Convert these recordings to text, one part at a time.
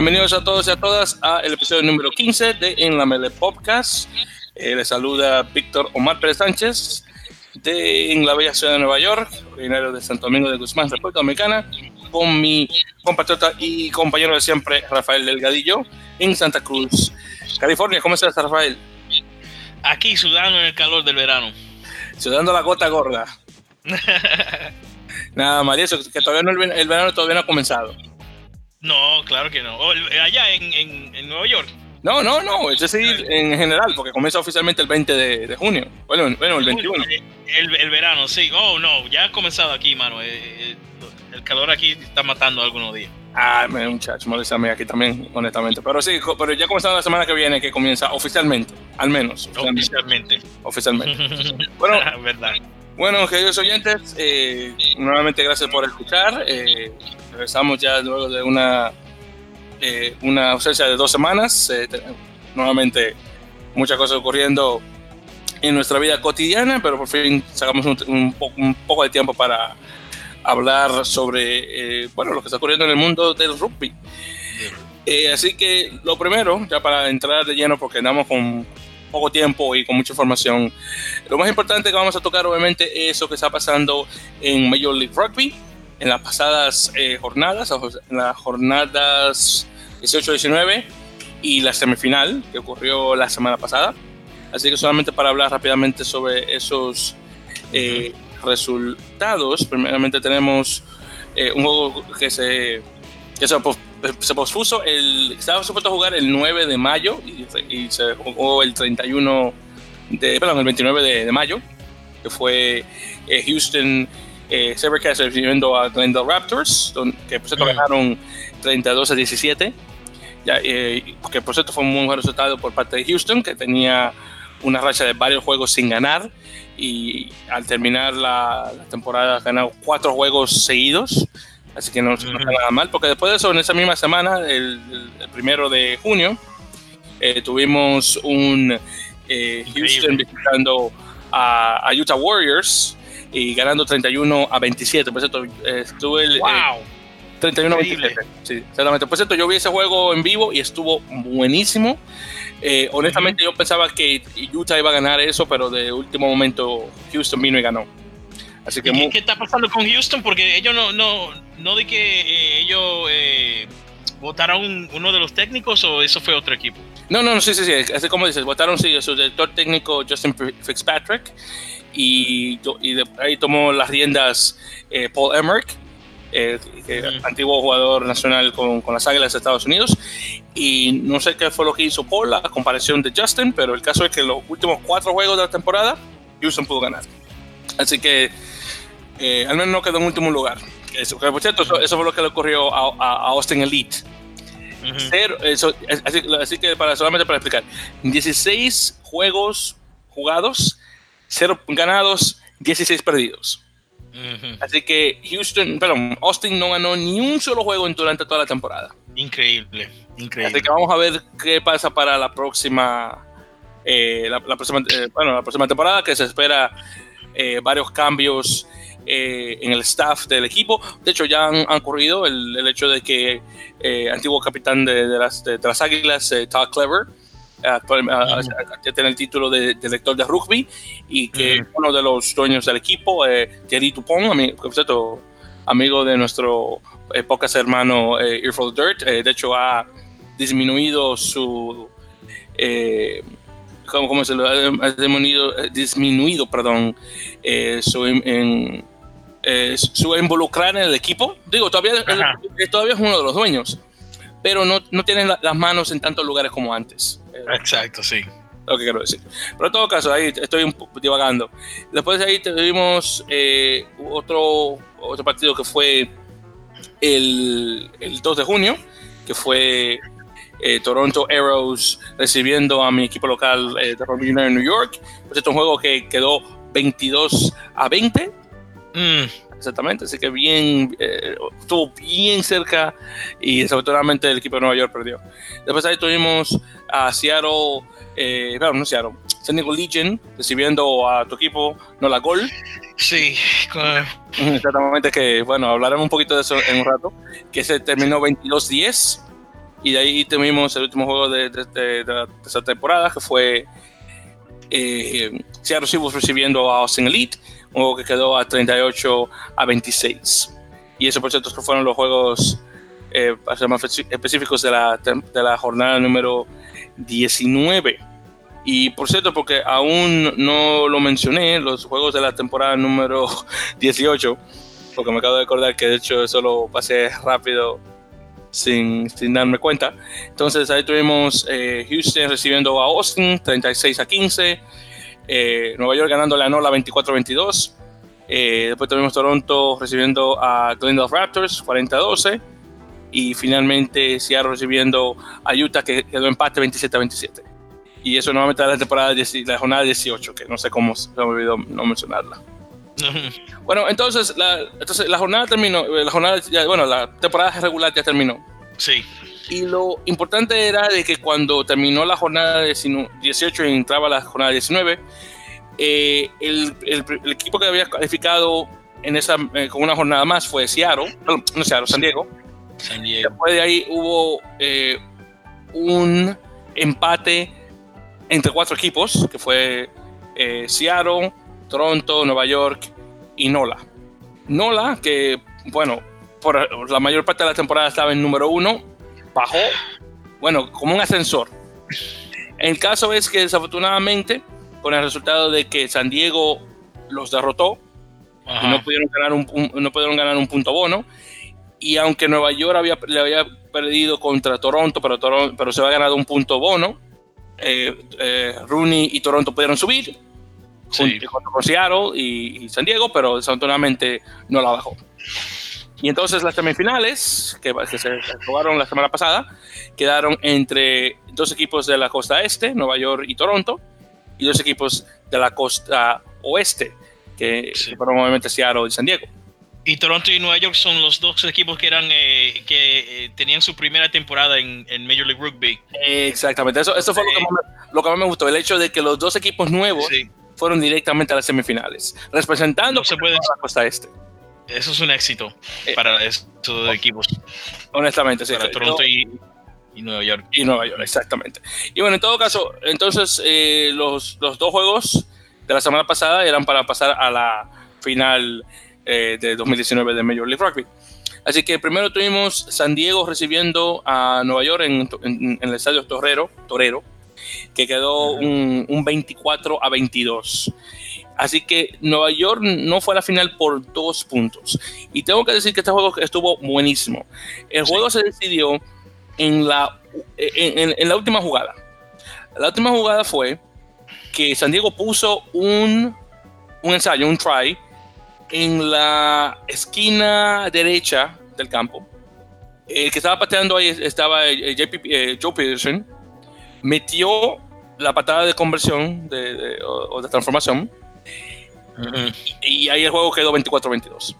Bienvenidos a todos y a todas al episodio número 15 de En la Mele Podcast. Eh, les saluda Víctor Omar Pérez Sánchez de en la bella ciudad de Nueva York, originario de Santo Domingo de Guzmán, República Dominicana, con mi compatriota y compañero de siempre, Rafael Delgadillo, en Santa Cruz, California. ¿Cómo estás, Rafael? Aquí sudando en el calor del verano. Sudando la gota gorda. Nada eso, que todavía no, el verano todavía no ha comenzado. No, claro que no. allá en, en, Nueva York. No, no, no, es decir, en general, porque comienza oficialmente el 20 de, junio. Bueno, bueno el 21. El, el, verano, sí. Oh, no, ya ha comenzado aquí, mano. Eh, eh, el calor aquí está matando algunos días. Ah, muchacho, molestame aquí también, honestamente. Pero sí, pero ya comenzando la semana que viene, que comienza oficialmente, al menos. Oficialmente. Oficialmente. bueno, verdad. Bueno, queridos oyentes, eh, nuevamente gracias por escuchar. Eh, regresamos ya luego de una, eh, una ausencia de dos semanas. Eh, nuevamente, muchas cosas ocurriendo en nuestra vida cotidiana, pero por fin sacamos un, un, poco de tiempo para hablar sobre bueno, lo que está ocurriendo en el mundo del rugby. así que lo primero, ya para entrar de lleno, porque andamos con poco tiempo y con mucha información. Lo más importante que vamos a tocar obviamente es lo que está pasando en Major League Rugby en las pasadas eh, jornadas, en las jornadas 18-19 y la semifinal que ocurrió la semana pasada. Así que solamente para hablar rápidamente sobre esos eh, resultados, primeramente tenemos eh, un juego que se, que se se pospuso, el, estaba supuesto a jugar el 9 de mayo y, se jugó el 31 de, perdón, el 29 de, mayo, que fue eh, Houston eh, Sabercats recibiendo a Glendale Raptors, que por cierto ganaron 32 a 17, ya, eh, que por cierto fue un buen resultado por parte de Houston, que tenía una racha de varios juegos sin ganar y al terminar la, la temporada ganado cuatro juegos seguidos. Así que no, está nada mal, porque después de eso, en esa misma semana, el, primero de junio, eh, tuvimos un eh, Houston visitando a, Utah Warriors y ganando 31 a 27. Por cierto, eh, estuve el. ¡Wow! 31 a 27. Sí, exactamente. Por cierto, yo vi ese juego en vivo y estuvo buenísimo. honestamente, yo pensaba que Utah iba a ganar eso, pero de último momento Houston vino y ganó. Así que ¿Qué, está pasando con Houston? Porque ellos no, no, no de que eh, ellos eh, votaron uno de los técnicos o eso fue otro equipo. No, no, no, sí, sí, sí. Así como dices, votaron sí, su director técnico Justin Fitzpatrick y, y de ahí tomó las riendas eh, Paul Emmerich, antiguo jugador nacional con, con, las Águilas de Estados Unidos. Y no sé qué fue lo que hizo Paul, la comparación de Justin, pero el caso es que los últimos cuatro juegos de la temporada, Houston pudo ganar. Así que eh, al menos no quedó en último lugar. Eso, por cierto, eso, fue lo que le ocurrió a, Austin Elite. así, que para, solamente para explicar, 16 juegos jugados, 0 ganados, 16 perdidos. Así que Houston, perdón, Austin no ganó ni un solo juego durante toda la temporada. Increíble, increíble. Así que vamos a ver qué pasa para la próxima, eh, la, próxima, eh, bueno, la próxima temporada, que se espera varios cambios eh, en el staff del equipo. De hecho, ya han, ocurrido el, hecho de que eh, antiguo capitán de, las, de, las, Águilas, eh, Todd Clever, ya tiene el título de, director de rugby y que uno de los dueños del equipo, Thierry Dupont, amigo, amigo de nuestro pocas hermano Earful Dirt, de hecho ha disminuido su ¿cómo, se lo ha disminuido, disminuido perdón, su, en, eh, su involucrar en el equipo. Digo, todavía, todavía es uno de los dueños, pero no, no tiene las manos en tantos lugares como antes. Exacto, sí. Lo que quiero decir. Pero en todo caso, ahí estoy divagando. Después de ahí tuvimos eh, otro, otro partido que fue el, el 2 de junio, que fue eh, Toronto Arrows recibiendo a mi equipo local de Rugby en New York. Pues este es un juego que quedó 22 a 20 Mm. Exactamente, así que bien, eh, estuvo bien cerca y desafortunadamente el equipo de Nueva York perdió. Después ahí tuvimos a Seattle, eh, no Seattle, San Diego Legion recibiendo a tu equipo, no la gol. Sí, exactamente que, bueno, hablaremos un poquito de eso en un rato, que se terminó 22-10. Y de ahí tuvimos el último juego de, esta temporada, que fue eh, Seattle Seahawks recibiendo a Austin Elite, un juego que quedó a 38 a 26. Y eso, por cierto, fueron los juegos eh, más específicos de la, de la jornada número 19. Y por cierto, porque aún no lo mencioné, los juegos de la temporada número 18, porque me acabo de acordar que de hecho eso lo pasé rápido sin, sin darme cuenta. Entonces ahí tuvimos eh, Houston recibiendo a Austin 36 a 15, eh, Nueva York ganando la NOLA 24-22. Eh, después tuvimos Toronto recibiendo a Glendale Raptors 40 12. Y finalmente Seattle recibiendo a Utah que quedó empate 27 27. Y eso nuevamente la temporada, la jornada 18, que no sé cómo se me olvidó no mencionarla. bueno, entonces la, entonces la jornada terminó, la jornada, bueno, la temporada regular ya terminó. Sí. Y lo importante era de que cuando terminó la jornada 18 y entraba la jornada 19, eh, el, el, equipo que había calificado en esa, eh, con una jornada más fue Seattle, no, no Seattle, San Diego. San Diego. Después de ahí hubo eh, un empate entre cuatro equipos, que fue Seattle, Toronto, Nueva York y Nola. Nola, que, bueno, por la mayor parte de la temporada estaba en número uno, bajó, bueno, como un ascensor. El caso es que desafortunadamente, con el resultado de que San Diego los derrotó, no pudieron, ganar un, no pudieron ganar un punto bono, y aunque Nueva York había, le había perdido contra Toronto, pero, Toronto, pero se había ganado un punto bono, eh, eh, Rooney y Toronto pudieron subir, sí. junto con Seattle y, y, San Diego, pero desafortunadamente no la bajó. Y entonces las semifinales, que, se jugaron la semana pasada, quedaron entre dos equipos de la costa este, Nueva York y Toronto, y dos equipos de la costa oeste, que fueron obviamente Seattle y San Diego. Y Toronto y Nueva York son los dos equipos que eran eh, que eh, tenían su primera temporada en, Major League Rugby. Exactamente, eso, eso fue lo, que más me, lo, que más me, gustó, el hecho de que los dos equipos nuevos fueron directamente a las semifinales, representando no la costa este. Eso es un éxito eh, para estos equipos. Honestamente, sí. Para Toronto y, Nueva York. Y Nueva York, exactamente. Y bueno, en todo caso, entonces eh, los, los, dos juegos de la semana pasada eran para pasar a la final eh, de 2019 de Major League Rugby. Así que primero tuvimos San Diego recibiendo a Nueva York en, en, el estadio Torrero, Torero, que quedó un, un 24 a 22. Así que Nueva York no fue a la final por dos puntos. Y tengo que decir que este juego estuvo buenísimo. El juego se decidió en la, en, la última jugada. La última jugada fue que San Diego puso un, un ensayo, un try, en la esquina derecha del campo. El que estaba pateando ahí estaba eh, eh, Joe Peterson. Metió la patada de conversión de, o de transformación y, ahí el juego quedó 24-22.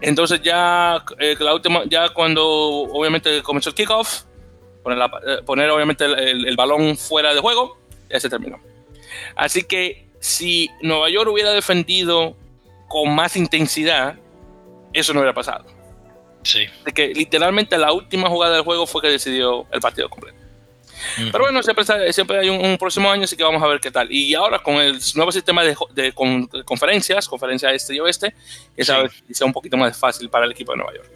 Entonces ya eh, la última, ya cuando obviamente comenzó el kickoff, poner, eh, poner obviamente el, balón fuera de juego, ya se terminó. Así que si Nueva York hubiera defendido con más intensidad, eso no hubiera pasado. Sí. De que literalmente la última jugada del juego fue que decidió el partido completo. Pero bueno, siempre, siempre hay un, próximo año, así que vamos a ver qué tal. Y ahora con el nuevo sistema de, de, conferencias, conferencia este y oeste, que sí. sea un poquito más fácil para el equipo de Nueva York.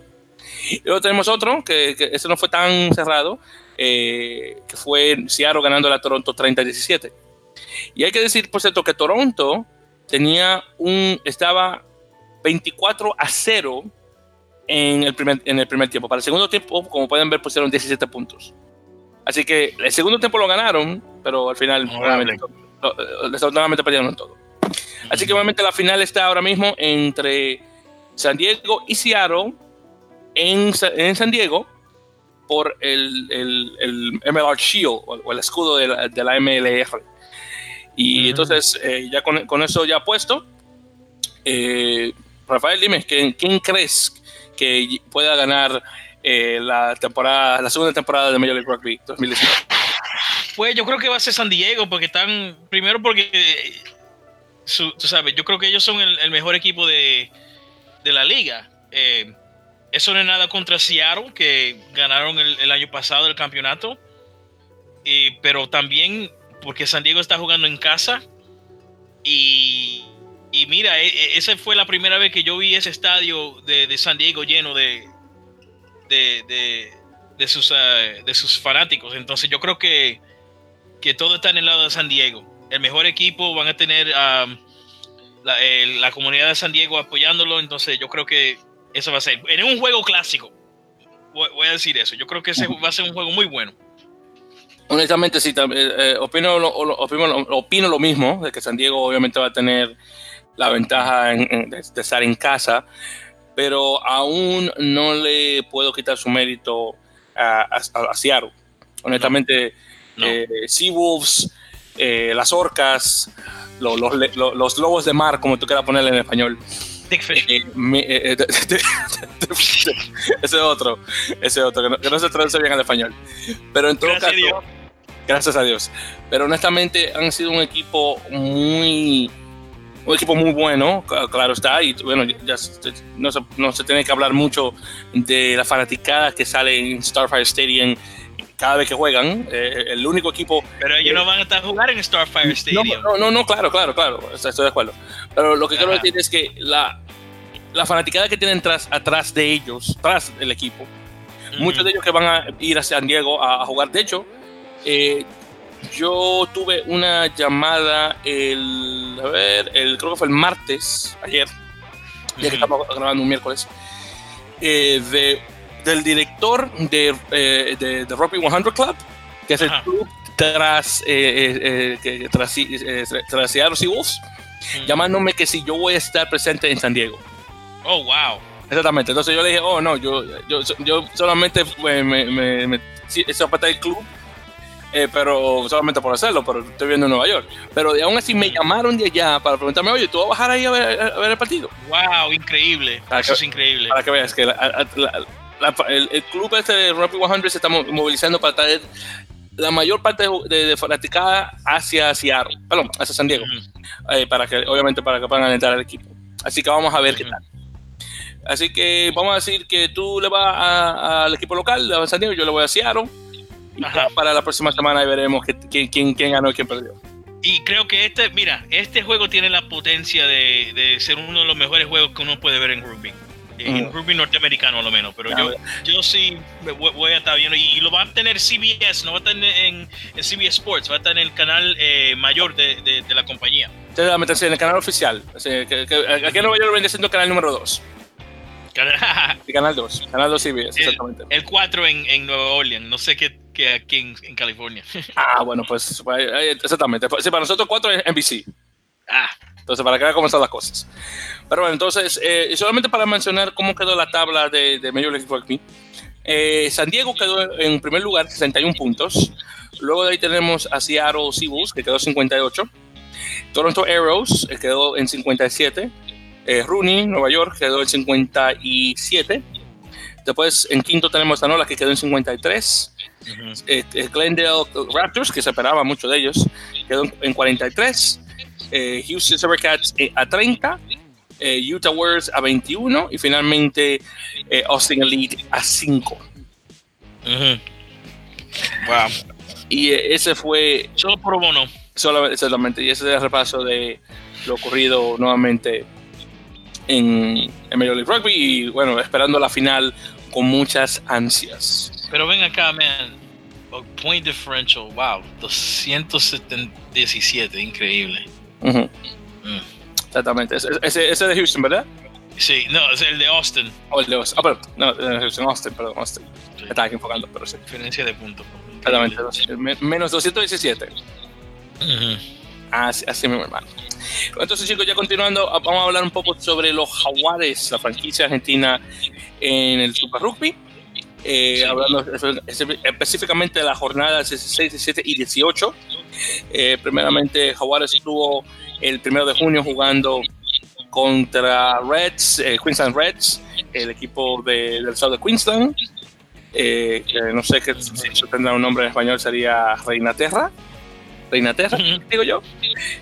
Y luego tenemos otro, que, que ese no fue tan cerrado, eh, que fue Seattle ganando a Toronto 30-17. Y hay que decir, por cierto, que Toronto tenía un, estaba 24 a 0 en el primer, en el primer tiempo. Para el segundo tiempo, como pueden ver, pusieron 17 puntos. Así que el segundo tiempo lo ganaron, pero al final, desafortunadamente, perdieron todo. Así que obviamente la final está ahora mismo entre San Diego y Seattle en, en San Diego por el, el, el MLR Shield o, el escudo de la, de la MLR. Y entonces, eh, ya con, con, eso ya puesto, eh, Rafael, dime, ¿quién, ¿quién crees que pueda ganar eh, la temporada, la segunda temporada de Major League Rugby 2019? Pues yo creo que va a ser San Diego, porque están, primero porque, tú sabes, yo creo que ellos son el, mejor equipo de, de la liga. Eh, eso no es nada contra Seattle, que ganaron el, año pasado el campeonato. pero también porque San Diego está jugando en casa. Y, mira, e, e, esa fue la primera vez que yo vi ese estadio de, San Diego lleno de, de, sus, eh, de sus fanáticos. Entonces yo creo que, que todo está en el lado de San Diego. El mejor equipo van a tener a la, la comunidad de San Diego apoyándolo. Entonces yo creo que eso va a ser. En un juego clásico. Voy, a decir eso. Yo creo que ese va a ser un juego muy bueno. Honestamente, sí, eh, eh, opino, lo, opino, lo, mismo, de que San Diego obviamente va a tener la ventaja de, estar en casa, pero aún no le puedo quitar su mérito a, a, Seattle. Honestamente, eh, Seawolves, las orcas, los, los, lobos de mar, como tú quieras ponerle en español, eh, eh, ese otro, ese otro, que no, se traduce bien al español. Pero en todo gracias caso, a gracias a Dios. Pero honestamente han sido un equipo muy, un equipo muy bueno, claro está, y bueno, ya no, se, no se tiene que hablar mucho de la fanaticada que sale en Starfire Stadium cada vez que juegan. Eh, el único equipo. Pero ellos no van a estar a jugar en Starfire Stadium. No, no, no, claro, claro, claro. Estoy de acuerdo. Pero lo que quiero decir es que la, la fanaticada que tienen tras, atrás de ellos, tras del equipo, muchos de ellos que van a ir a San Diego a, jugar. De hecho, eh, yo tuve una llamada el, a ver, el, creo que fue el martes, ayer, ya que estamos grabando un miércoles, eh, de, del director de, eh, de, de Rocky 100 Club, que es el club tras, eh, eh, tras, tras Seattle Seawolves, llamándome que si yo voy a estar presente en San Diego. Oh, wow. Exactamente. Entonces yo le dije, oh, no, yo, yo, yo solamente me, me, me, parte del club, eh, pero solamente por hacerlo, pero estoy viendo en Nueva York. Pero aún así me llamaron de allá para preguntarme, oye, ¿tú vas a bajar ahí a ver, a ver el partido? Wow, increíble. Eso es increíble. Para que veas que el, club este de Rapid 100 se está movilizando para traer la mayor parte de, de, fanaticada hacia Seattle, perdón, hacia San Diego, eh, para que, obviamente, para que puedan entrar al equipo. Así que vamos a ver qué tal. Así que vamos a decir que tú le vas al equipo local de San Diego, yo le voy a Seattle. Para la próxima semana y veremos quién, quién, quién, ganó y quién perdió. Y creo que este, mira, este juego tiene la potencia de, de ser uno de los mejores juegos que uno puede ver en rugby. En rugby norteamericano a lo menos, pero yo, yo sí voy a estar viendo y lo va a tener CBS, no va a estar en, CBS Sports, va a estar en el canal eh, mayor de, de, la compañía. en el canal oficial. aquí en Nueva York viene siendo el canal número 2. Canal 2, Canal 2 CBS, exactamente. El 4 en, en, Nueva Orleans, no sé qué, qué aquí en, en, California. Ah, bueno, pues, pues exactamente. Sí, para nosotros 4 es NBC. Ah. Entonces, para que vean cómo están las cosas. Pero bueno, entonces, eh, solamente para mencionar cómo quedó la tabla de, de Major League Rugby. Eh, San Diego quedó en primer lugar, 61 puntos. Luego de ahí tenemos a Seattle Seawolves, que quedó 58. Toronto Arrows eh, quedó en 57. Eh, Rooney, Nueva York, quedó en 57. Después en quinto tenemos a Nola, que quedó en 53. Eh, eh, Glendale Raptors, que se esperaba mucho de ellos, quedó en 43. Houston Supercats a 30. Utah Warriors a 21. Y finalmente Austin Elite a 5. Wow. Y ese fue. Solo por bono. Solamente, y ese es el repaso de lo ocurrido nuevamente en, en Major League Rugby y bueno, esperando la final con muchas ansias. Pero ven acá, man. Point differential, wow, 217, increíble. Mm. Exactamente. Ese, ese de Houston, ¿verdad? Sí, no, es el de Austin. Oh, el de Austin. Ah, pero, no, Houston, Austin, perdón, Austin. Estaba aquí enfocando, pero sí. Diferencia de puntos. Exactamente, menos 217. Así, así mismo, hermano. Entonces, chicos, ya continuando, vamos a hablar un poco sobre los Jaguares, la franquicia argentina en el Super Rugby. Eh, hablando específicamente de las jornadas 16, 17 y 18. Eh, primeramente, Jaguares estuvo el primero de junio jugando contra Reds, eh, Queensland Reds, el equipo del estado de Queensland. que no sé qué, si tendrá un nombre en español, sería Reina Terra de digo yo.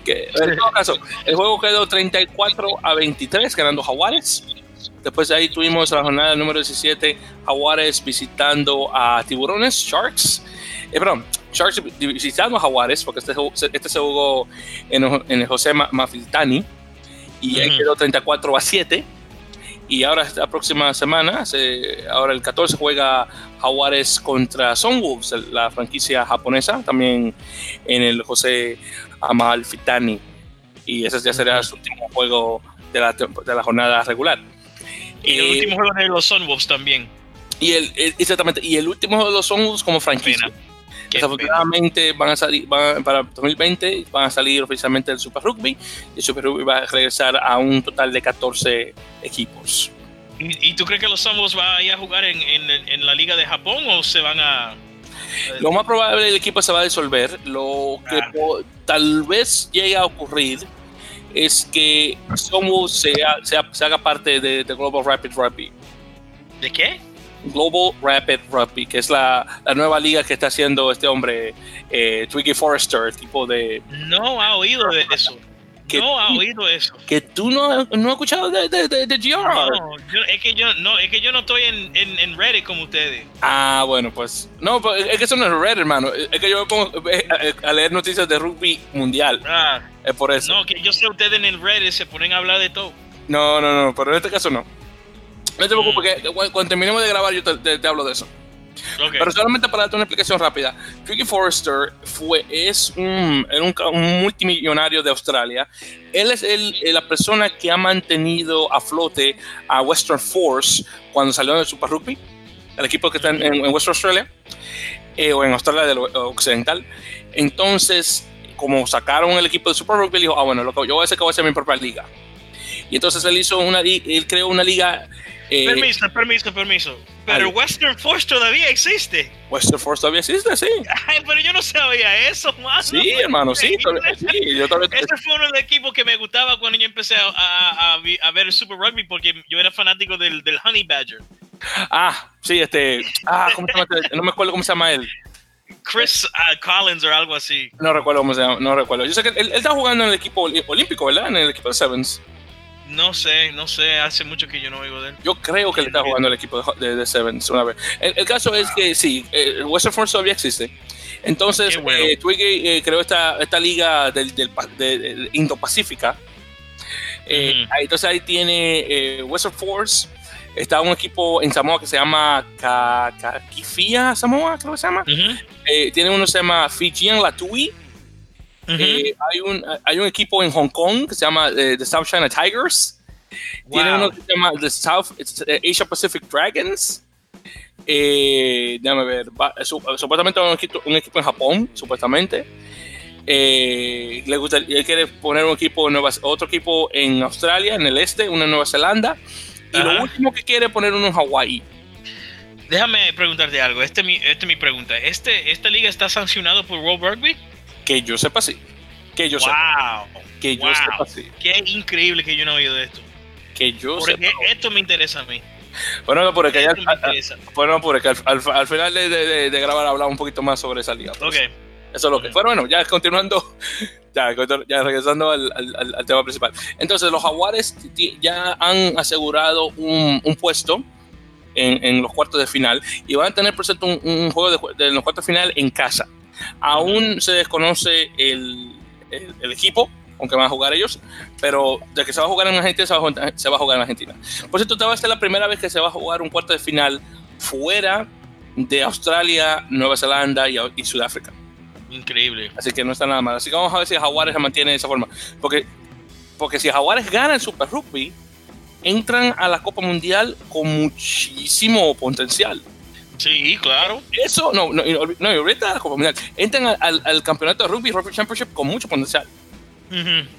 Que, en todo caso, el juego quedó 34 a 23, ganando Jaguares. después de ahí tuvimos la jornada número 17, Jaguares visitando a Tiburones, Sharks. Eh, perdón, Sharks visitando a Jaguares, porque este, este se jugó en, el José Mafiltani y ahí quedó 34 a 7. Y ahora esta próxima semana, ahora el 14 juega Jaguares contra Sunwolves, la franquicia japonesa, también en el José Amalfitani. Y ese ya será su último juego de la, de la jornada regular. Y el último juego de los Sunwolves también. Y el, exactamente, y el último juego de los Sunwolves como franquicia. Desafortunadamente van a salir, para 2020 van a salir oficialmente del Super Rugby y el Super Rugby va a regresar a un total de 14 equipos. ¿Y, tú crees que los Sunwolves van a ir a jugar en, en, la Liga de Japón o se van a lo más probable el equipo se va a disolver. Lo que ah. tal vez llegue a ocurrir es que sea, se haga parte de, de Global Rapid Rugby. ¿De qué? Global Rapid Rugby, que es la, la, nueva liga que está haciendo este hombre, eh, Twiggy Forrester, tipo de... No ha oído de eso. Que no ha oído eso. Que tú no, no has escuchado de, de, de, de GR. No, es, que yo, no, es que yo no estoy en, en, en, Reddit como ustedes. Ah, bueno, pues. No, pues, es que eso no es Reddit, hermano. Es que yo me pongo eh, a, leer noticias de rugby mundial. Ah. Es por eso. No, que yo sé ustedes en el Reddit se ponen a hablar de todo. No, no, no, pero en este caso no. No te preocupes, que cuando terminemos de grabar yo te, hablo de eso. Pero solamente para darte una explicación rápida, Tricky Forrester fue, es un, un, multimillonario de Australia. Él es el, la persona que ha mantenido a flote a Western Force cuando salió del Super Rugby, el equipo que está en, en Western Australia, eh, o en Australia del Occidental. Entonces, como sacaron el equipo de Super Rugby, dijo, ah, bueno, lo que yo voy a hacer que voy a hacer mi propia liga. Y entonces él hizo una, él creó una liga eh, permiso, permiso, permiso. Pero Western Force todavía existe. Western Force todavía existe, sí. Ay, pero yo no sabía eso, mano. Sí, hermano, sí. sí yo Ese fue uno de los equipos que me gustaba cuando yo empecé a, a, a, ver el Super Rugby porque yo era fanático del, del Honey Badger. Ah, sí, este. Ah, ¿cómo se llama? Este? No me acuerdo cómo se llama él. Chris uh, Collins o algo así. No recuerdo cómo se llama, no recuerdo. Yo sé que él, él está jugando en el equipo olímpico, ¿verdad? En el equipo de Sevens. No sé, no sé, hace mucho que yo no oigo de él. Yo creo que le está jugando el equipo de, de, Sevens una vez. El, caso es que sí, el Western Force todavía existe. Entonces, eh, Twiggy eh, creó esta, esta liga del, del, Indo-Pacífica. Eh, entonces ahí tiene eh, Western Force. Está un equipo en Samoa que se llama Kakifia Samoa, creo que se llama. tiene uno que se llama Fijian Latui eh, hay, un, hay un equipo en Hong Kong que se llama eh, The South China Tigers. Tiene uno que se llama The South eh, Asia Pacific Dragons. déjame ver. supuestamente un equipo, un equipo en Japón, supuestamente. le gusta, él quiere poner un equipo Nueva, otro equipo en Australia, en el este, una en Nueva Zelanda. Y lo último que quiere poner uno en Hawái. Déjame preguntarte algo. Esta es mi, este mi pregunta. Este, ¿Esta liga está sancionado por World Rugby? Que yo sepa sí. Que yo sepa. Que yo sepa sí. Qué increíble que yo no he oído de esto. Que yo Porque esto me interesa a mí. Bueno, no, porque, al, bueno, porque al, al, final de, de, de, grabar hablaba un poquito más sobre esa liga. Pues. Eso es lo que. Pero bueno, ya continuando, ya, ya regresando al, al, tema principal. Entonces, los Jaguares ya han asegurado un, un puesto en, en, los cuartos de final y van a tener, por cierto, un, un juego de, de, los cuartos de final en casa. Aún se desconoce el, el, equipo con que van a jugar ellos, pero de que se va a jugar en Argentina, se va a jugar, se va a jugar en Argentina. Por cierto, esta va a ser la primera vez que se va a jugar un cuarto de final fuera de Australia, Nueva Zelanda y, y Sudáfrica. Increíble. Así que no está nada mal. Así que vamos a ver si Jaguares se mantiene de esa forma. Porque, porque si Jaguares gana el Super Rugby, entran a la Copa Mundial con muchísimo potencial. Sí, claro. Eso, no, no, no ahorita entran al, al, campeonato de rugby, Rugby Championship, con mucho potencial.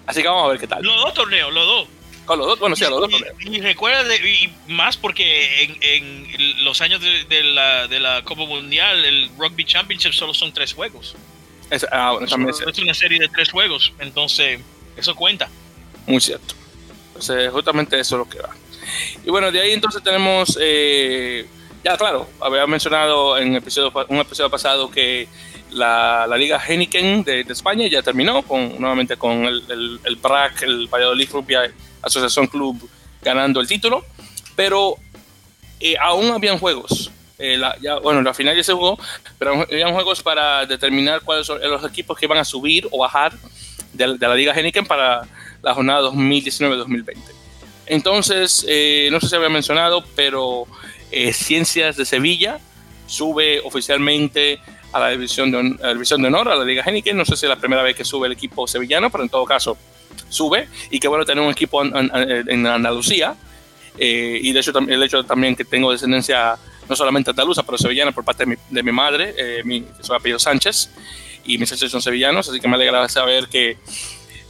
Así que vamos a ver qué tal. Los dos torneos, los dos. Con los dos, bueno, sí, los dos torneos. Y, recuerda, y más porque en, en los años de, de, la, de la Copa Mundial, el Rugby Championship solo son tres juegos. Es, ah, bueno, también es, es una serie de tres juegos, entonces eso cuenta. Muy cierto. Entonces, justamente eso es lo que va. Y bueno, de ahí entonces tenemos eh, ya, claro, había mencionado en episodio, un episodio pasado que la, la Liga Heineken de, España ya terminó con, nuevamente con el, el, el BRAC, el Valladolid Rugby Asociación Club, ganando el título. pero eh, aún habían juegos. Eh, bueno, la final ya se jugó, pero habían juegos para determinar cuáles son los equipos que iban a subir o bajar de, la Liga Heineken para la jornada 2019-2020. Entonces, eh, no sé si había mencionado, pero Ciencias de Sevilla sube oficialmente a la división de, la división de honor, a la Liga Heineken. No sé si es la primera vez que sube el equipo sevillano, pero en todo caso sube. Y qué bueno tener un equipo en, Andalucía. Eh, y de hecho, el hecho también que tengo descendencia no solamente andaluza, pero sevillana por parte de mi, madre, eh, mi, soy apellido Sánchez, y mis ancestros son sevillanos, así que me alegra saber que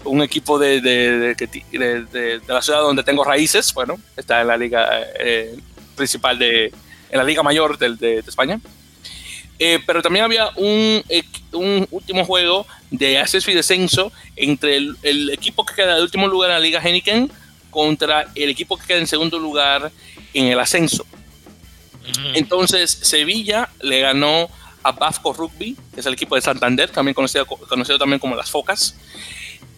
un equipo de, de, de, la ciudad donde tengo raíces, bueno, está en la liga eh, principal de, en la liga mayor de, España. Eh, pero también había un, un, último juego de acceso y descenso entre el, equipo que queda de último lugar en la Liga Heineken contra el equipo que queda en segundo lugar en el ascenso. Entonces, Sevilla le ganó a Bafco Rugby, que es el equipo de Santander, también conocido, conocido también como las Focas.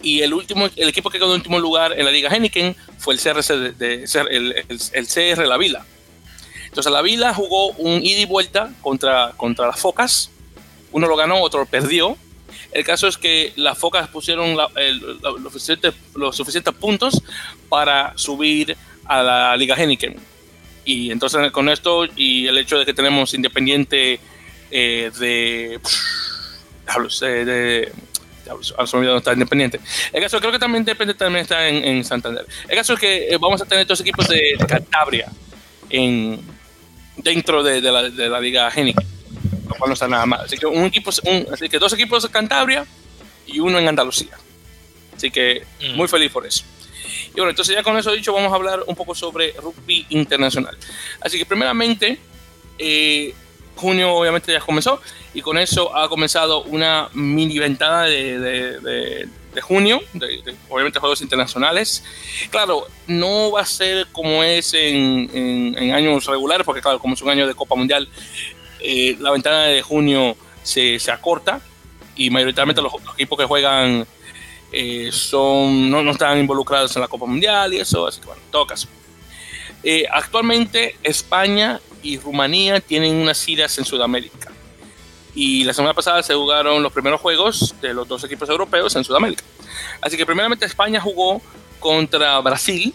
Y el, último, el equipo que quedó en último lugar en la Liga Heineken fue el CRC de, el, el, CR La Vila. Entonces, La Vila jugó un ida y vuelta contra, contra las Focas. Uno lo ganó, otro lo perdió. El caso es que las Focas pusieron los, suficientes, puntos para subir a la Liga Heineken. Y entonces con esto y el hecho de que tenemos Independiente eh, de... de, de no está Independiente. El caso creo que también Independiente también está en, Santander. El caso es que eh, vamos a tener dos equipos de Cantabria en, dentro de, la, de la Liga Heineken lo cual no está nada mal. Así que, un equipo, así que dos equipos de Cantabria y uno en Andalucía. Así que mm. muy feliz por eso. Y bueno, entonces ya con eso dicho, vamos a hablar un poco sobre rugby internacional. Así que primeramente, eh, junio obviamente ya comenzó y con eso ha comenzado una mini ventada de, de, de, junio, de, obviamente juegos internacionales. Claro, no va a ser como es en, años regulares, porque claro, como es un año de Copa Mundial, eh, la ventana de junio se, se acorta y mayoritariamente los, equipos que juegan eh, son, no, no, están involucrados en la Copa Mundial y eso, así que bueno, en todo caso. Eh, actualmente España y Rumanía tienen unas iras en Sudamérica. Y la semana pasada se jugaron los primeros juegos de los dos equipos europeos en Sudamérica. Así que primeramente España jugó contra Brasil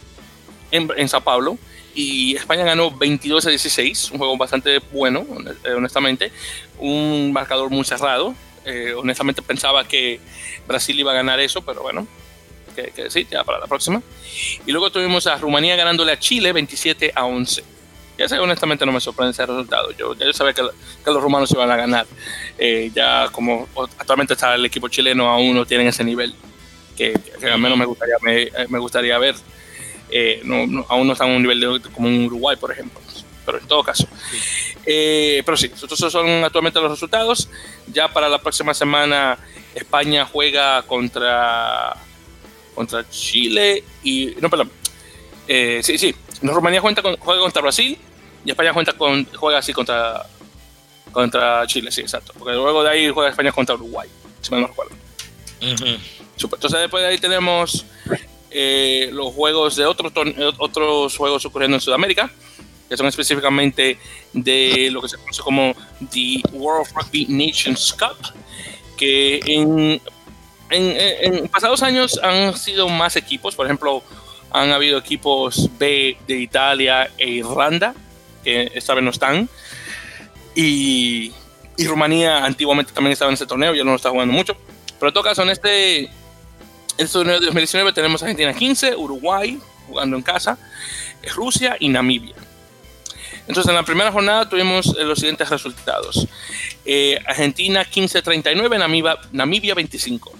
en, Sao Paulo y España ganó 22 a 16, un juego bastante bueno, eh, honestamente, un marcador muy cerrado. Eh, honestamente pensaba que Brasil iba a ganar eso, pero bueno, que, sí, ya para la próxima. Y luego tuvimos a Rumanía ganándole a Chile 27 a 11. Ya sé, honestamente no me sorprende ese resultado. Yo, ya yo sabía que, que los rumanos iban a ganar. Eh, ya como actualmente está el equipo chileno, aún no tienen ese nivel que, al menos me gustaría, me, me gustaría ver. Eh, no, aún no están a un nivel de, como un Uruguay, por ejemplo. Pero en todo caso. Eh, pero sí, estos son actualmente los resultados. Ya para la próxima semana España juega contra, contra Chile y... No, perdón. Eh, sí, sí. Rumanía juega, juega contra Brasil y España juega, con, juega así contra, contra Chile, sí, exacto. Porque luego de ahí juega España contra Uruguay, si me no recuerdo. Entonces después de ahí tenemos eh, los juegos de otros, otros juegos ocurriendo en Sudamérica, que son específicamente de lo que se conoce como The World Rugby Nations Cup, que en, en, pasados años han sido más equipos, por ejemplo, han habido equipos B de Italia e Irlanda, que esta vez no están, y, y Rumanía antiguamente también estaba en ese torneo, ya no lo está jugando mucho, pero en todo caso, en este este torneo de 2019 tenemos Argentina 15, Uruguay jugando en casa, Rusia y Namibia. Entonces en la primera jornada tuvimos eh, los siguientes resultados. Eh, Argentina 15-39, Namibia, Namibia 25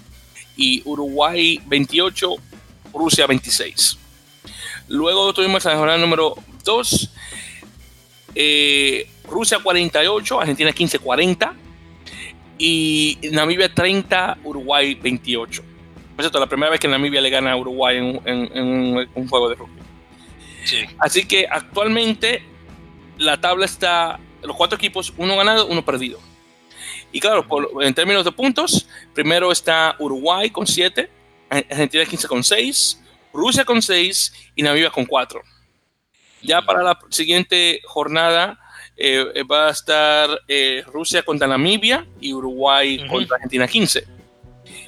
y Uruguay 28, Rusia 26. Luego tuvimos la jornada número 2, eh, Rusia 48, Argentina 15-40 y Namibia 30, Uruguay 28. Por cierto, la primera vez que Namibia le gana a Uruguay en, un, juego de rugby. Así que actualmente la tabla está, los cuatro equipos, uno ganado, uno perdido. Y claro, en términos de puntos, primero está Uruguay con 7, Argentina 15 con 6, Rusia con 6 y Namibia con 4. Ya para la siguiente jornada eh, va a estar eh, Rusia contra Namibia y Uruguay contra Argentina 15.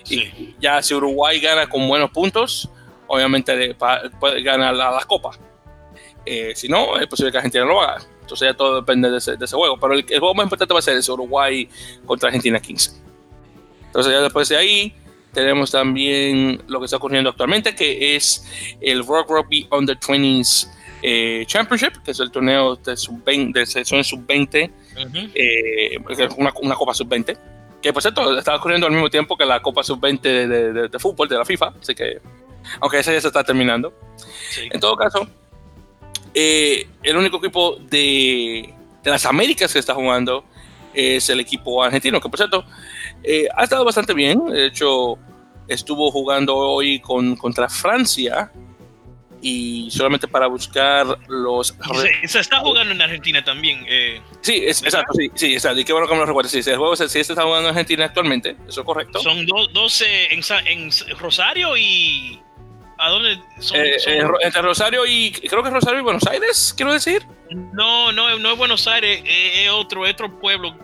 Y ya si Uruguay gana con buenos puntos, obviamente puede ganar la, la copa. Eh, si no, es posible que Argentina lo haga. Entonces ya todo depende de ese, juego. Pero el, juego más importante va a ser ese Uruguay contra Argentina 15. Entonces ya después de ahí tenemos también lo que está ocurriendo actualmente, que es el Rock Rugby Under 20s eh, Championship, que es el torneo de, sub -20, de selección sub-20, eh, una, una, copa sub-20, que por cierto está ocurriendo al mismo tiempo que la copa sub-20 de, de, fútbol de la FIFA, así que, aunque esa ya se está terminando. En todo caso, eh, el único equipo de, de, las Américas que está jugando es el equipo argentino, que por cierto eh, ha estado bastante bien. De hecho, estuvo jugando hoy con, contra Francia y solamente para buscar los... Se, se está jugando en Argentina también. Eh, sí, es, exacto, sí, sí, exacto. Y qué bueno que me lo recuerdes. Sí, el juego sí, se está jugando en Argentina actualmente, eso es correcto. Son 12 en, en Rosario y ¿A dónde son, eh, eh, entre Rosario y. Creo que es Rosario y Buenos Aires, quiero decir. No, no, no es Buenos Aires, es, otro, otro pueblo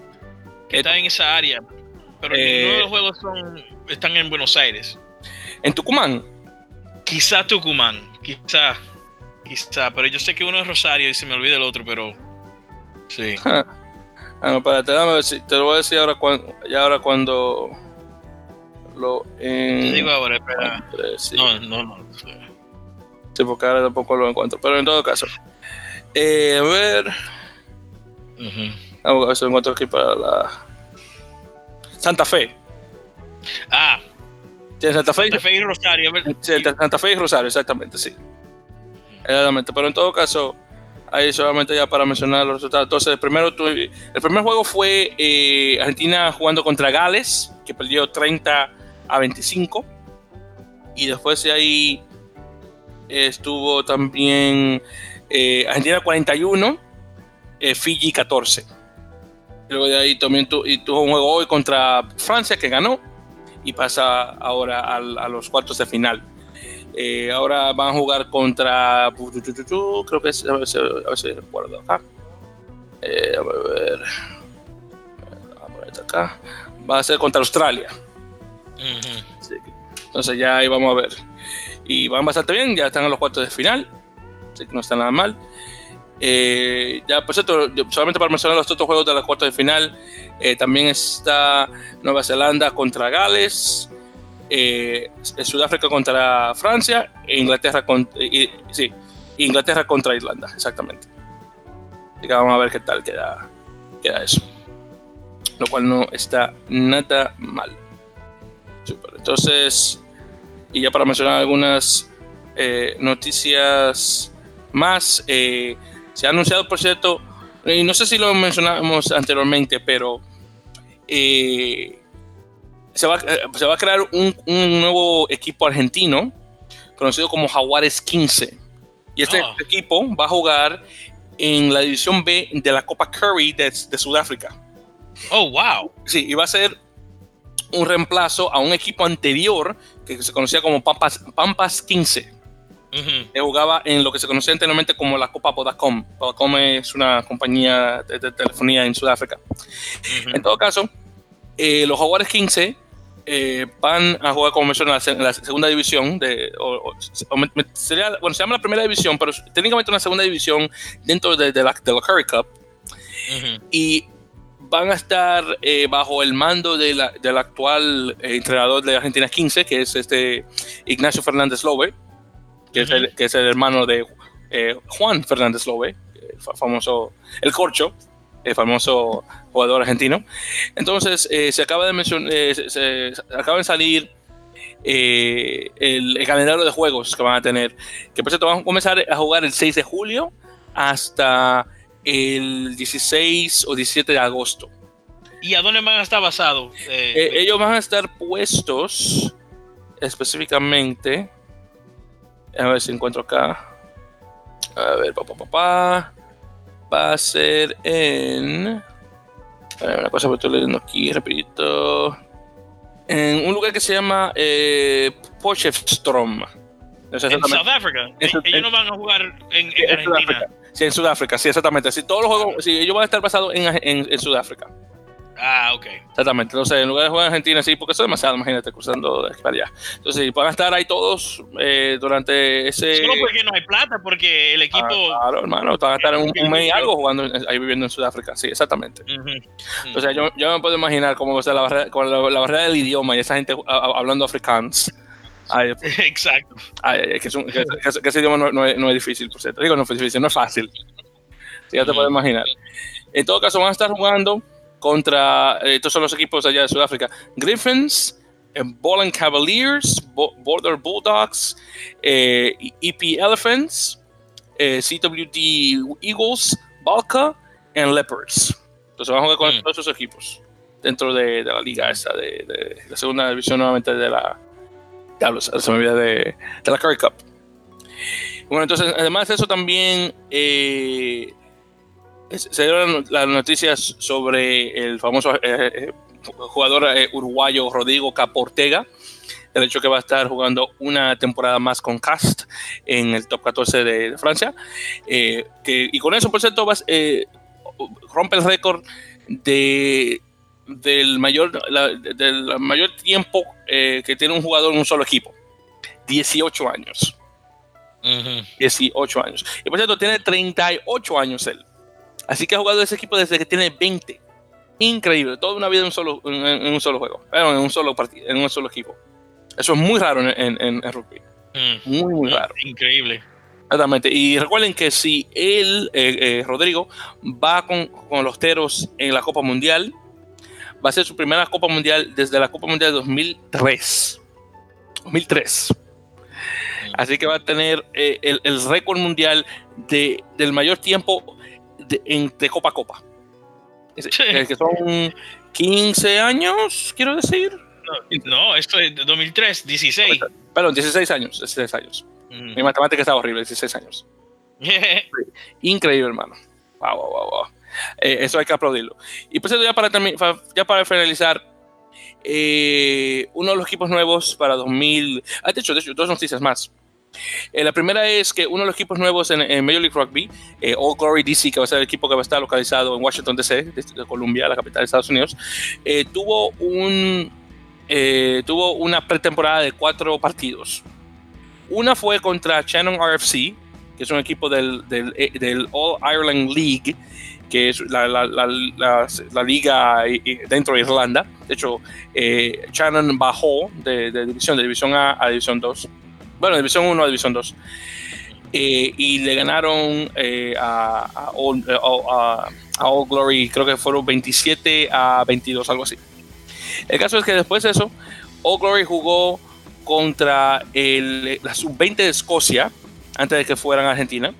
que está en esa área. Pero eh, los juegos son, están en Buenos Aires. ¿En Tucumán? Quizá Tucumán, quizá. Quizá, pero yo sé que uno es Rosario y se me olvida el otro, pero. Sí. ah, no, espérate, te lo voy a decir ahora, cuando, ya ahora cuando lo en. Te digo ahora, espera. No, no, no. Sí. porque ahora tampoco lo encuentro. Pero en todo caso. Eh, a ver. Vamos a ver si lo encuentro aquí para la. Santa Fe. Ah. Santa Fe? Santa Fe y Rosario. Sí, Santa Fe y Rosario, exactamente, sí. Exactamente. Pero en todo caso, ahí solamente ya para mencionar los resultados. Entonces, el, primero, el primer juego fue eh, Argentina jugando contra Gales, que perdió 30 a 25. Y después de ahí estuvo también eh, Argentina 41, eh, Fiji 14. Luego de ahí también y tuvo un juego hoy contra Francia que ganó y pasa ahora a los cuartos de final. Eh, ahora van a jugar contra. Creo que es. A ver si, a recuerdo acá. Eh, a ver. Vamos a acá. Va a ser contra Australia. Entonces ya ahí vamos a ver. Y van bastante bien, ya están en los cuartos de final. Así que no está nada mal. Eh, ya, por cierto, solamente para mencionar los otros juegos de los cuartos de final, eh, también está Nueva Zelanda contra Gales, eh, Sudáfrica contra Francia e Inglaterra, sí, Inglaterra contra Irlanda, exactamente. Así vamos a ver qué tal queda, queda eso. Lo cual no está nada mal. Entonces, y ya para mencionar algunas noticias más, se ha anunciado, por cierto, y no sé si lo mencionamos anteriormente, pero eh, se, va, se, va, a crear un, un, nuevo equipo argentino conocido como Jaguares 15. Y este ah. equipo va a jugar en la división B de la Copa Curry de, de Sudáfrica. Oh, wow. Sí, y va a ser un reemplazo a un equipo anterior que se conocía como Pampas, Pampas 15. Que jugaba en lo que se conocía anteriormente como la Copa Vodacom. Vodacom es una compañía de, telefonía en Sudáfrica. En todo caso, eh, los Jaguares 15 eh, van a jugar como mencioné en la, segunda división. De, sería, bueno, se llama la primera división, pero técnicamente una segunda división dentro de, la, la Curry Cup. Y van a estar eh, bajo el mando de la, del actual eh, entrenador de Argentina 15, que es este Ignacio Fernández Lobe, que, es, el, que es el hermano de eh, Juan Fernández Lobe, el famoso, el corcho, el famoso jugador argentino. Entonces, se acaba de mencionar, se, acaba de salir el, el, calendario de juegos que van a tener, que por cierto van a comenzar a jugar el 6 de julio hasta el 16 o 17 de agosto. ¿Y a dónde van a estar basados? Eh, eh, ellos van a estar puestos específicamente. A ver si encuentro acá. A ver, papá, papá. Va a ser en. A ver, una cosa que estoy leyendo aquí, rapidito. En un lugar que se llama eh, Pochefstrom. en South Africa. ellos no van a jugar en, Argentina. Sí, en Sudáfrica, sí, exactamente. Si todos los juegos, sí, ellos van a estar basados en, en, Sudáfrica. Ah, ok. Exactamente. Entonces, en lugar de jugar en Argentina, sí, porque eso es demasiado, imagínate, cruzando para allá. Entonces, van a estar ahí todos eh, durante ese. Solo porque no hay plata, porque el equipo. Ah, claro, hermano, van a estar en un, mes y algo jugando ahí viviendo en Sudáfrica, sí, exactamente. O sea, yo, yo, me puedo imaginar cómo va a ser la barrera, con la, barrera del idioma y esa gente hablando afrikaans. Exacto. Ay, que, que, ese idioma no, es, no, es, difícil, por cierto. Digo, no es difícil, no es fácil. Sí, ya te puedes imaginar. En todo caso, van a estar jugando contra, eh, estos son los equipos allá de Sudáfrica, Griffins, eh, Ball Cavaliers, Border Bulldogs, eh, EP Elephants, CWD Eagles, Balka y Leopards. Entonces van a jugar con mm. todos esos equipos dentro de, la liga esa, de, la segunda división nuevamente de la, se me olvida de, la Curry Cup. Bueno, entonces, además de eso también eh, se dieron las noticias sobre el famoso eh, eh, jugador eh, uruguayo Rodrigo Caportega, el hecho que va a estar jugando una temporada más con Cast en el top 14 de, Francia. y con eso, por cierto, rompe el récord de, del, mayor, del mayor tiempo que tiene un jugador en un solo equipo: 18 años. 18 años. Y por cierto, tiene 38 años él. Así que ha jugado ese equipo desde que tiene 20. Increíble, toda una vida en un solo, en, un solo juego, en un solo partido, en un solo equipo. Eso es muy raro en, rugby. Mm. Muy, muy raro. Increíble. Exactamente. Y recuerden que si él, eh, eh, Rodrigo, va con, con, los Teros en la Copa Mundial, va a ser su primera Copa Mundial desde la Copa Mundial de 2003. 2003. Mm. Así que va a tener eh, el, el récord mundial de, del mayor tiempo de, copa a copa. que son 15 años, quiero decir. No, esto es de 2003, 16. Perdón, 16 años, 16 años. Mm. Mi matemática está horrible, 16 años. Increíble, hermano. Wow, wow, wow, eh, eso hay que aplaudirlo. Y pues ya para, ya para finalizar, eh, uno de los equipos nuevos para 2000. Ah, de hecho, de hecho, dos noticias más. Eh, la primera es que uno de los equipos nuevos en, Major League Rugby, eh, All Glory DC, que va a ser el equipo que va a estar localizado en Washington DC, de, Columbia, la capital de Estados Unidos, eh, tuvo, un, tuvo una pretemporada de cuatro partidos. Una fue contra Shannon RFC, que es un equipo del, del, All Ireland League, que es la, la, liga dentro de Irlanda. De hecho, Shannon bajó de, división, de división A a división 2 bueno, División 1 a División 2. Eh, y le ganaron eh, a, a, All, eh, a, All, Glory, creo que fueron 27 a 22, algo así. El caso es que después de eso, All Glory jugó contra el, la sub-20 de Escocia, antes de que fueran a Argentina,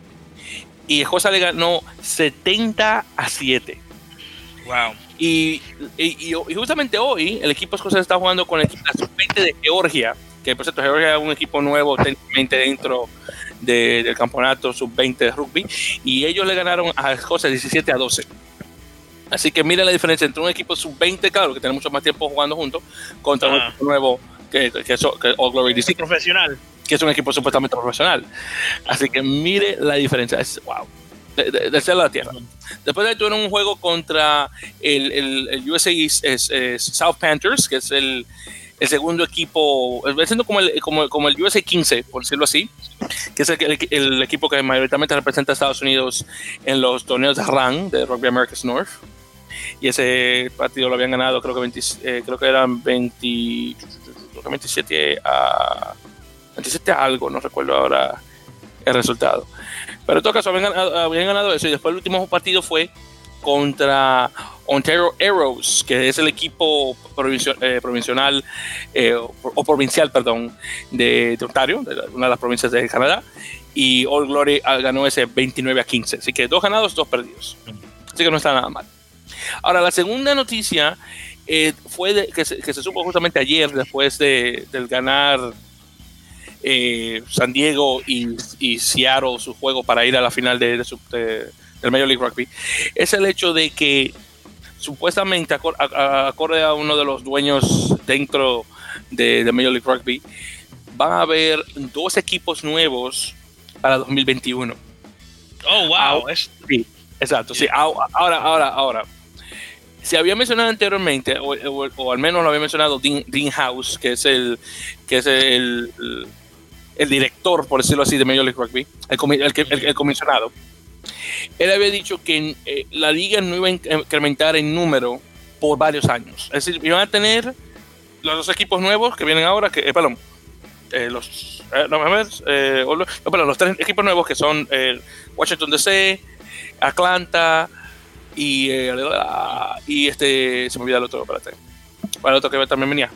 y Escocia le ganó 70 a 7. Wow. Y, y, y justamente hoy el equipo escocés está jugando con el equipo, la sub-20 de Georgia, que por cierto Georgia es un equipo nuevo técnicamente dentro del campeonato sub-20 de rugby, y ellos le ganaron a Escocia 17 a 12. Así que miren la diferencia entre un equipo sub-20, claro, que tiene mucho más tiempo jugando juntos, contra un equipo nuevo que, que, que All Glory DC. Profesional. Que es un equipo supuestamente profesional. Así que mire la diferencia. Es, wow. De, de, de la tierra. Después de ahí tuvieron un juego contra el, el, USA South Panthers, que es el, el segundo equipo, siendo como el, como, como el USA 15, por decirlo así, que es el, equipo que mayoritariamente representa a Estados Unidos en los torneos de RAN, de Rugby Americas North. Y ese partido lo habían ganado, creo que, eh, creo que eran 20, 27 a 27 a algo, no recuerdo ahora el resultado. Pero en todo caso, habían ganado eso. Y después el último partido fue contra Ontario Arrows, que es el equipo eh, provincial eh, o provincial, perdón, de, Ontario, de una de las provincias de Canadá, y All Glory ah, ganó ese 29 a 15. Así que dos ganados, dos perdidos. Así que no está nada mal. Ahora, la segunda noticia eh, fue que, se, supo justamente ayer, después de, del ganar San Diego y, y, Seattle su juego para ir a la final de, del Major League Rugby, es el hecho de que supuestamente, acorde a uno de los dueños dentro de, Major League Rugby, van a haber dos equipos nuevos para 2021. Oh, wow. sí, exacto. Sí, ahora, ahora, ahora. Se había mencionado anteriormente, o, al menos lo había mencionado Dean, House, que es el que es el, el, director, por decirlo así, de Major League Rugby, el, el, comisionado. Él había dicho que eh, la liga no iba a incrementar en número por varios años. Es decir, iban a tener los dos equipos nuevos que vienen ahora, que, eh, perdón, eh, los, eh, no, eh, no, los tres equipos nuevos que son Washington DC, Atlanta y, y este, se me olvidó el otro, espérate. el otro que también venía.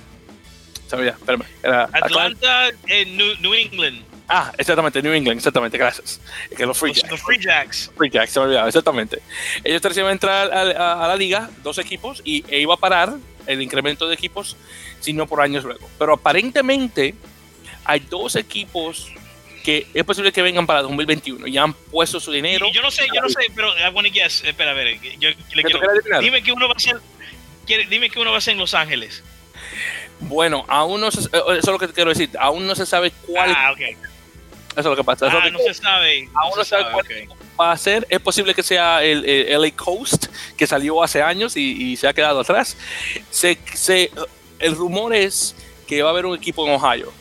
Se me olvidó, espérame. Atlanta, en New, England. Ah, exactamente, New England, exactamente, gracias. Que los Free Jacks. Los Free Jacks. Free Jacks, se me olvidó, exactamente. Ellos tres iban a entrar a, la liga, dos equipos, y e iba a parar el incremento de equipos, sino por años luego. Pero aparentemente hay dos equipos que es posible que vengan para 2021 y han puesto su dinero. yo no sé, yo no sé, pero I want to guess. Espera, a ver, yo le quiero, dime que uno va a ser, dime que uno va a ser en Los Ángeles. Bueno, aún no se, eh, eso es lo que quiero decir, aún no se sabe cuál. Ah, ok. Eso es lo que pasa. Ah, no se sabe. Aún no se sabe, cuál va a ser. Es posible que sea el, el, LA Coast, que salió hace años y, y se ha quedado atrás. Se, se, el rumor es que va a haber un equipo en Ohio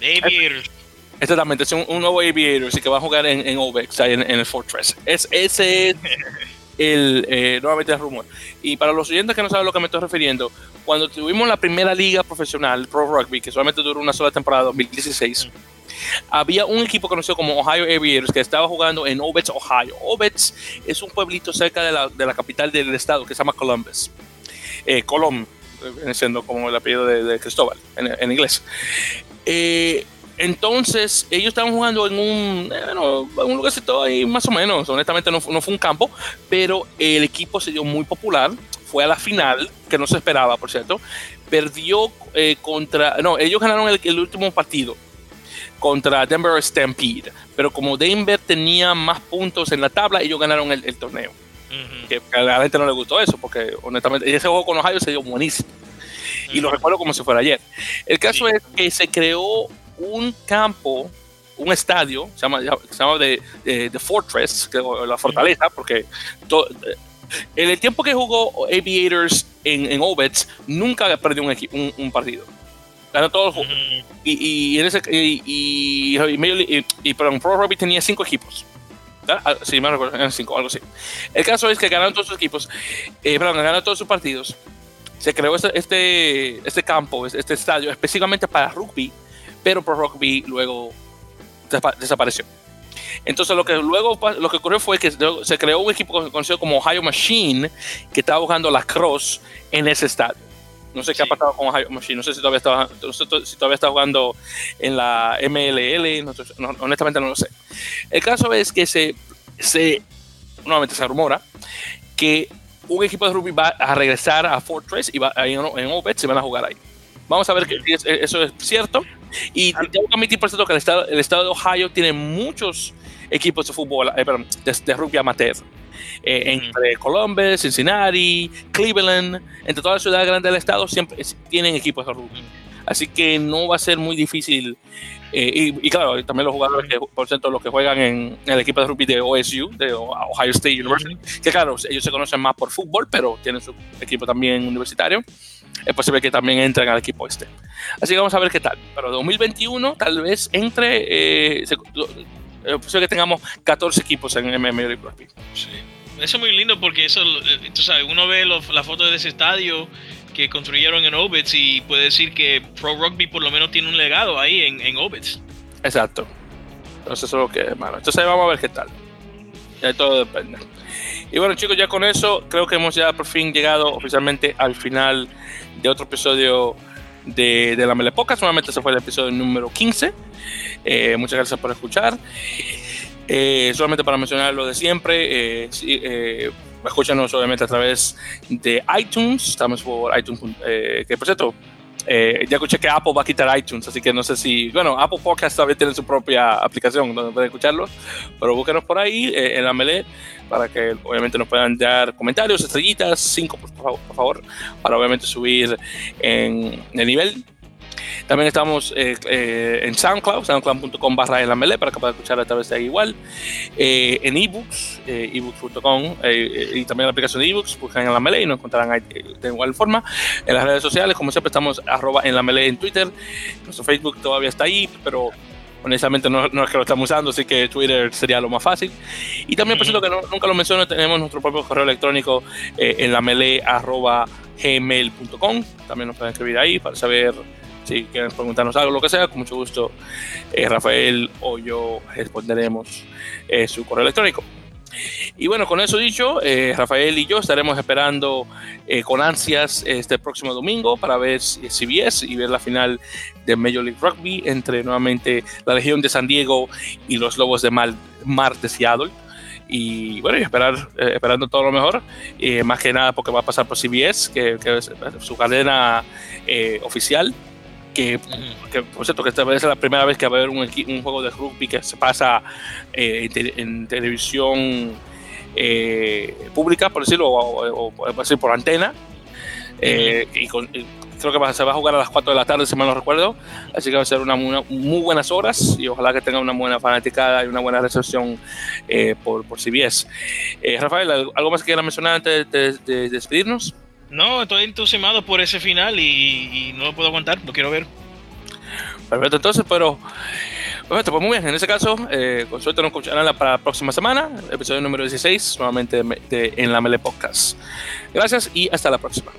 Aviators. Exactamente, es un, nuevo Aviators y que va a jugar en, en OVEX, en, en, el Fortress. Es, ese es el, eh, nuevamente el rumor. Y para los oyentes que no saben a lo que me estoy refiriendo, cuando tuvimos la primera liga profesional, Pro Rugby, que solamente duró una sola temporada, 2016, había un equipo conocido como Ohio Aviators que estaba jugando en Ovets, Ohio. Ovets es un pueblito cerca de la, de la capital del estado que se llama Columbus. Eh, Colom, eh, siendo como el apellido de, Cristóbal en, inglés. Eh, entonces, ellos estaban jugando en un, en un lugarcito ahí más o menos. Honestamente, no, no, fue un campo, pero el equipo se dio muy popular. Fue a la final, que no se esperaba, por cierto. Perdió eh, contra. No, ellos ganaron el, último partido contra Denver Stampede. Pero como Denver tenía más puntos en la tabla, ellos ganaron el, torneo. que, a la gente no le gustó eso, porque honestamente, ese juego con Ohio se dio buenísimo y lo recuerdo como si fuera ayer. El caso es que se creó un campo, un estadio, se llama, se llama The, Fortress, la fortaleza, porque en el tiempo que jugó Aviators en, en Obets, nunca perdió un, un, partido. Ganó todos los y, y, en ese, y, y, y, perdón, Pro Rugby tenía cinco equipos. Ah, sí, me recuerdo, eran cinco, algo así. El caso es que ganaron todos sus equipos, eh, perdón, ganaron todos sus partidos se creó este, este, este, campo, este estadio específicamente para rugby, pero Pro Rugby luego desapareció. Entonces lo que luego lo que ocurrió fue que se creó un equipo conocido como Ohio Machine que estaba jugando la cross en ese estadio. No sé qué ha pasado con Ohio Machine, no sé si todavía está, si todavía está jugando en la MLL, honestamente no lo sé. El caso es que se, se nuevamente se rumora que un equipo de rugby va a regresar a Fortress y va, ahí en, en se van a jugar ahí. Vamos a ver que eso es cierto. Y tengo que admitir, por cierto, que el estado, el estado de Ohio tiene muchos equipos de fútbol, eh, perdón, de, rugby amateur. Eh, entre Columbus, Cincinnati, Cleveland, entre todas las ciudades grandes del estado, siempre tienen equipos de rugby. Así que no va a ser muy difícil. Eh, y, claro, también los jugadores, que, por cierto, los que juegan en, el equipo de rugby de OSU, de Ohio State University, que claro, ellos se conocen más por fútbol, pero tienen su equipo también universitario. Es posible que también entren al equipo este. Así que vamos a ver qué tal. Pero 2021 tal vez entre, eh, es posible que tengamos 14 equipos en MMA Rugby. Sí. Eso es muy lindo porque eso, eh, tú sabes, uno ve la foto de ese estadio que construyeron en Obits y puede decir que Pro Rugby por lo menos tiene un legado ahí en, en. Exacto. Entonces eso es lo que, hermano. Entonces vamos a ver qué tal. Ya todo depende. Y bueno chicos, ya con eso creo que hemos ya por fin llegado oficialmente al final de otro episodio de, de la Melepoca. Solamente ese fue el episodio número 15. Eh, muchas gracias por escuchar. Eh, solamente para mencionar lo de siempre, eh, eh escúchanos obviamente a través de iTunes, estamos por iTunes, eh, que por cierto, eh, ya escuché que Apple va a quitar iTunes, así que no sé si, bueno, Apple Podcast todavía tiene su propia aplicación donde pueden escucharlos, pero búsquenos por ahí eh, en la Melee para que obviamente nos puedan dar comentarios, estrellitas, cinco por favor, por favor para obviamente subir en el nivel. También estamos en SoundCloud, soundcloud.com barra en la melee para que puedan escuchar a través de ahí igual. en ebooks, ebooks.com y también la aplicación de ebooks, buscan en la melee y nos encontrarán ahí de igual forma. En las redes sociales, como siempre, estamos arroba en la melee en Twitter. Nuestro Facebook todavía está ahí, pero honestamente no, no, es que lo estamos usando, así que Twitter sería lo más fácil. Y también, por cierto, que nunca lo menciono, tenemos nuestro propio correo electrónico eh, en la melee arroba gmail.com. También nos pueden escribir ahí para saber si quieren preguntarnos algo, lo que sea, con mucho gusto eh, Rafael o yo responderemos eh, su correo electrónico. Y bueno, con eso dicho, eh, Rafael y yo estaremos esperando eh, con ansias este próximo domingo para ver CBS y ver la final de Major League Rugby entre nuevamente la Legión de San Diego y los Lobos de Mar, de Seattle. Y bueno, y esperar, eh, esperando todo lo mejor, más que nada porque va a pasar por CBS, que, que es su cadena oficial que, por cierto, que esta vez es la primera vez que va a haber un, un juego de rugby que se pasa eh, en, televisión eh, pública, por decirlo, o, o, por antena. Eh, y, creo que se va a jugar a las 4 de la tarde, si mal no recuerdo. Así que va a ser una, muy buenas horas y ojalá que tenga una buena fanaticada y una buena recepción por, por CBS. Rafael, ¿algo más que quieras mencionar antes de despedirnos? No, estoy entusiasmado por ese final y, no lo puedo aguantar, lo quiero ver. Perfecto, entonces, pero. Perfecto, pues muy bien. En ese caso, eh, con suerte nos para la próxima semana, episodio número 16, nuevamente de, En la Mele Podcast. Gracias y hasta la próxima.